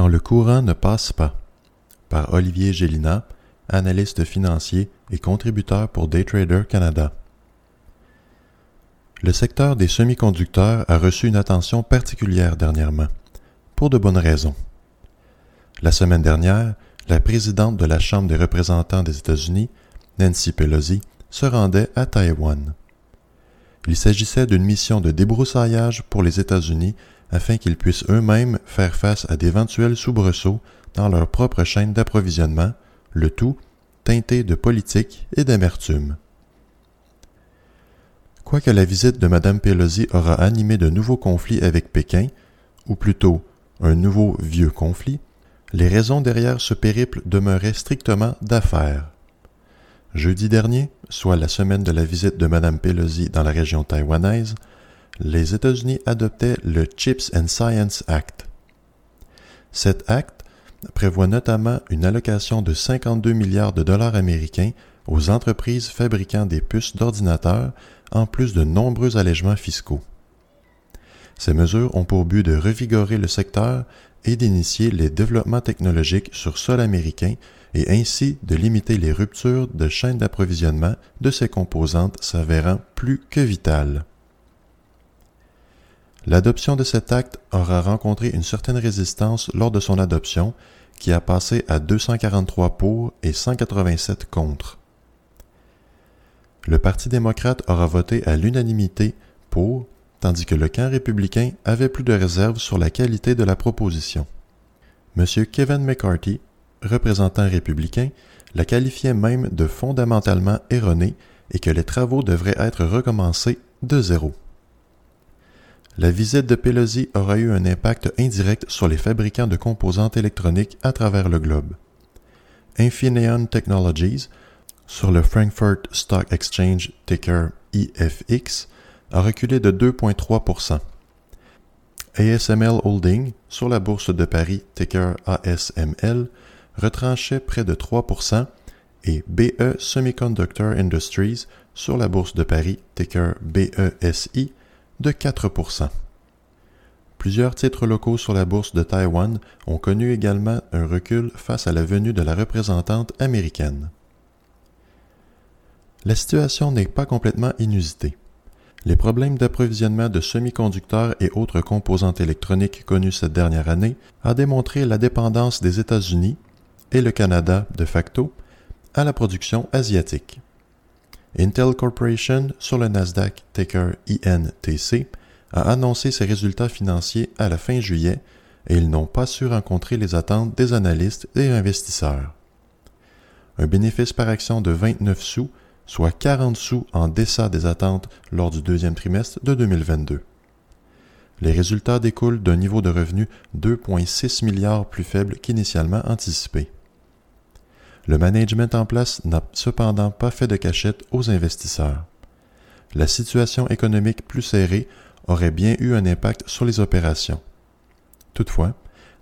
Quand le courant ne passe pas, par Olivier Gélina, analyste financier et contributeur pour Daytrader Canada. Le secteur des semi-conducteurs a reçu une attention particulière dernièrement, pour de bonnes raisons. La semaine dernière, la présidente de la Chambre des représentants des États-Unis, Nancy Pelosi, se rendait à Taïwan. Il s'agissait d'une mission de débroussaillage pour les États-Unis afin qu'ils puissent eux-mêmes faire face à d'éventuels soubresauts dans leur propre chaîne d'approvisionnement, le tout teinté de politique et d'amertume. Quoique la visite de Mme Pelosi aura animé de nouveaux conflits avec Pékin, ou plutôt un nouveau vieux conflit, les raisons derrière ce périple demeuraient strictement d'affaires. Jeudi dernier, soit la semaine de la visite de Mme Pelosi dans la région taïwanaise, les États-Unis adoptaient le Chips and Science Act. Cet acte prévoit notamment une allocation de 52 milliards de dollars américains aux entreprises fabriquant des puces d'ordinateurs, en plus de nombreux allègements fiscaux. Ces mesures ont pour but de revigorer le secteur et d'initier les développements technologiques sur sol américain et ainsi de limiter les ruptures de chaînes d'approvisionnement de ces composantes s'avérant plus que vitales. L'adoption de cet acte aura rencontré une certaine résistance lors de son adoption, qui a passé à 243 pour et 187 contre. Le Parti démocrate aura voté à l'unanimité pour, tandis que le camp républicain avait plus de réserves sur la qualité de la proposition. M. Kevin McCarthy, représentant républicain, la qualifiait même de fondamentalement erronée et que les travaux devraient être recommencés de zéro. La visite de Pelosi aura eu un impact indirect sur les fabricants de composantes électroniques à travers le globe. Infineon Technologies, sur le Frankfurt Stock Exchange ticker IFX, a reculé de 2,3% ASML Holding, sur la bourse de Paris ticker ASML, retranchait près de 3% et BE Semiconductor Industries, sur la bourse de Paris ticker BESI, de 4% Plusieurs titres locaux sur la bourse de Taïwan ont connu également un recul face à la venue de la représentante américaine. La situation n'est pas complètement inusitée. Les problèmes d'approvisionnement de semi-conducteurs et autres composantes électroniques connus cette dernière année a démontré la dépendance des États-Unis et le Canada de facto à la production asiatique. Intel Corporation sur le Nasdaq ticker INTC a annoncé ses résultats financiers à la fin juillet et ils n'ont pas su rencontrer les attentes des analystes et investisseurs. Un bénéfice par action de 29 sous, soit 40 sous en deçà des attentes lors du deuxième trimestre de 2022. Les résultats découlent d'un niveau de revenu 2,6 milliards plus faible qu'initialement anticipé. Le management en place n'a cependant pas fait de cachette aux investisseurs. La situation économique plus serrée aurait bien eu un impact sur les opérations. Toutefois,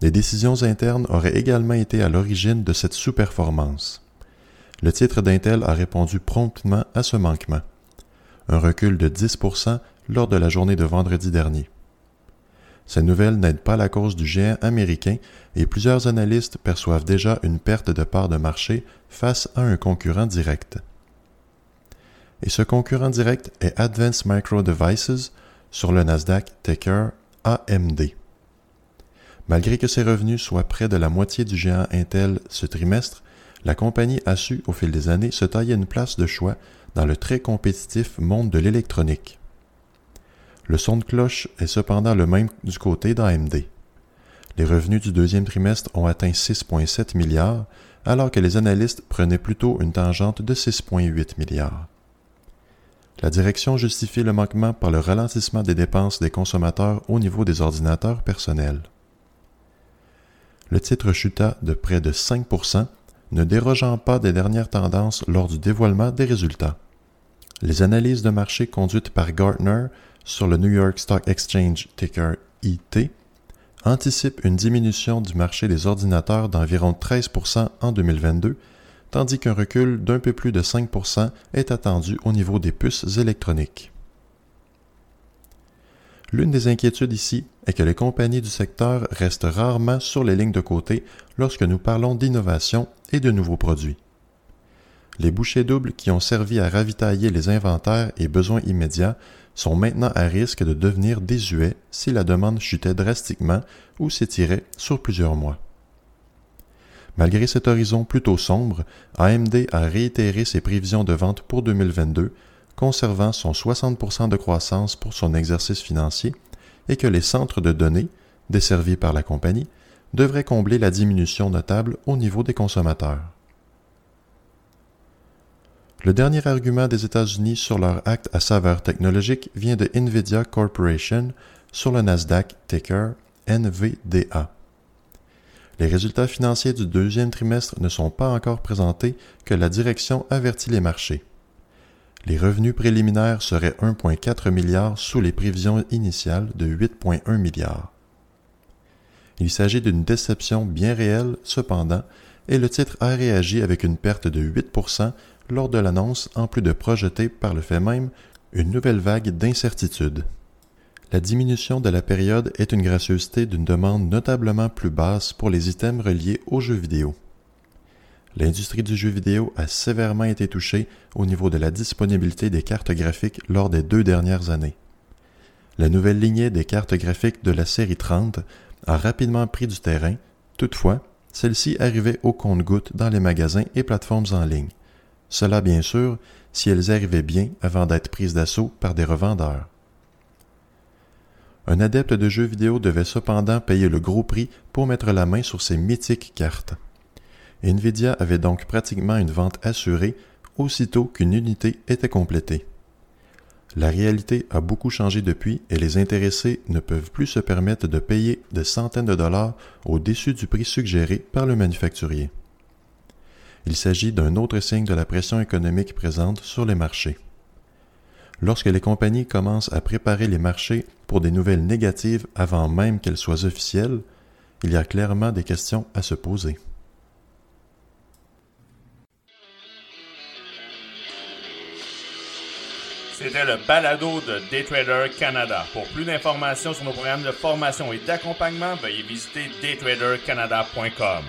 des décisions internes auraient également été à l'origine de cette sous-performance. Le titre d'Intel a répondu promptement à ce manquement. Un recul de 10% lors de la journée de vendredi dernier. Ces nouvelles n'aident pas la cause du géant américain et plusieurs analystes perçoivent déjà une perte de part de marché face à un concurrent direct. Et ce concurrent direct est Advanced Micro Devices sur le Nasdaq Ticker AMD. Malgré que ses revenus soient près de la moitié du géant Intel ce trimestre, la compagnie a su, au fil des années, se tailler une place de choix dans le très compétitif monde de l'électronique. Le son de cloche est cependant le même du côté d'AMD. Les revenus du deuxième trimestre ont atteint 6,7 milliards, alors que les analystes prenaient plutôt une tangente de 6,8 milliards. La direction justifie le manquement par le ralentissement des dépenses des consommateurs au niveau des ordinateurs personnels. Le titre chuta de près de 5% ne dérogeant pas des dernières tendances lors du dévoilement des résultats. Les analyses de marché conduites par Gartner sur le New York Stock Exchange ticker IT anticipent une diminution du marché des ordinateurs d'environ 13% en 2022, tandis qu'un recul d'un peu plus de 5% est attendu au niveau des puces électroniques. L'une des inquiétudes ici est que les compagnies du secteur restent rarement sur les lignes de côté lorsque nous parlons d'innovation et de nouveaux produits. Les bouchées doubles qui ont servi à ravitailler les inventaires et besoins immédiats sont maintenant à risque de devenir désuets si la demande chutait drastiquement ou s'étirait sur plusieurs mois. Malgré cet horizon plutôt sombre, AMD a réitéré ses prévisions de vente pour 2022, conservant son 60% de croissance pour son exercice financier et que les centres de données, desservis par la compagnie, devraient combler la diminution notable au niveau des consommateurs. Le dernier argument des États-Unis sur leur acte à saveur technologique vient de Nvidia Corporation sur le Nasdaq ticker NVDA. Les résultats financiers du deuxième trimestre ne sont pas encore présentés que la direction avertit les marchés. Les revenus préliminaires seraient 1,4 milliard sous les prévisions initiales de 8,1 milliards. Il s'agit d'une déception bien réelle, cependant, et le titre a réagi avec une perte de 8 lors de l'annonce, en plus de projeter par le fait même une nouvelle vague d'incertitude. La diminution de la période est une gracieuseté d'une demande notablement plus basse pour les items reliés aux jeux vidéo. L'industrie du jeu vidéo a sévèrement été touchée au niveau de la disponibilité des cartes graphiques lors des deux dernières années. La nouvelle lignée des cartes graphiques de la série 30 a rapidement pris du terrain, toutefois, celle-ci arrivait au compte-gouttes dans les magasins et plateformes en ligne, cela, bien sûr, si elles arrivaient bien avant d'être prises d'assaut par des revendeurs. Un adepte de jeux vidéo devait cependant payer le gros prix pour mettre la main sur ces mythiques cartes. Nvidia avait donc pratiquement une vente assurée aussitôt qu'une unité était complétée. La réalité a beaucoup changé depuis et les intéressés ne peuvent plus se permettre de payer des centaines de dollars au-dessus du prix suggéré par le manufacturier. Il s'agit d'un autre signe de la pression économique présente sur les marchés. Lorsque les compagnies commencent à préparer les marchés pour des nouvelles négatives avant même qu'elles soient officielles, il y a clairement des questions à se poser. C'était le balado de Daytrader Canada. Pour plus d'informations sur nos programmes de formation et d'accompagnement, veuillez visiter daytradercanada.com.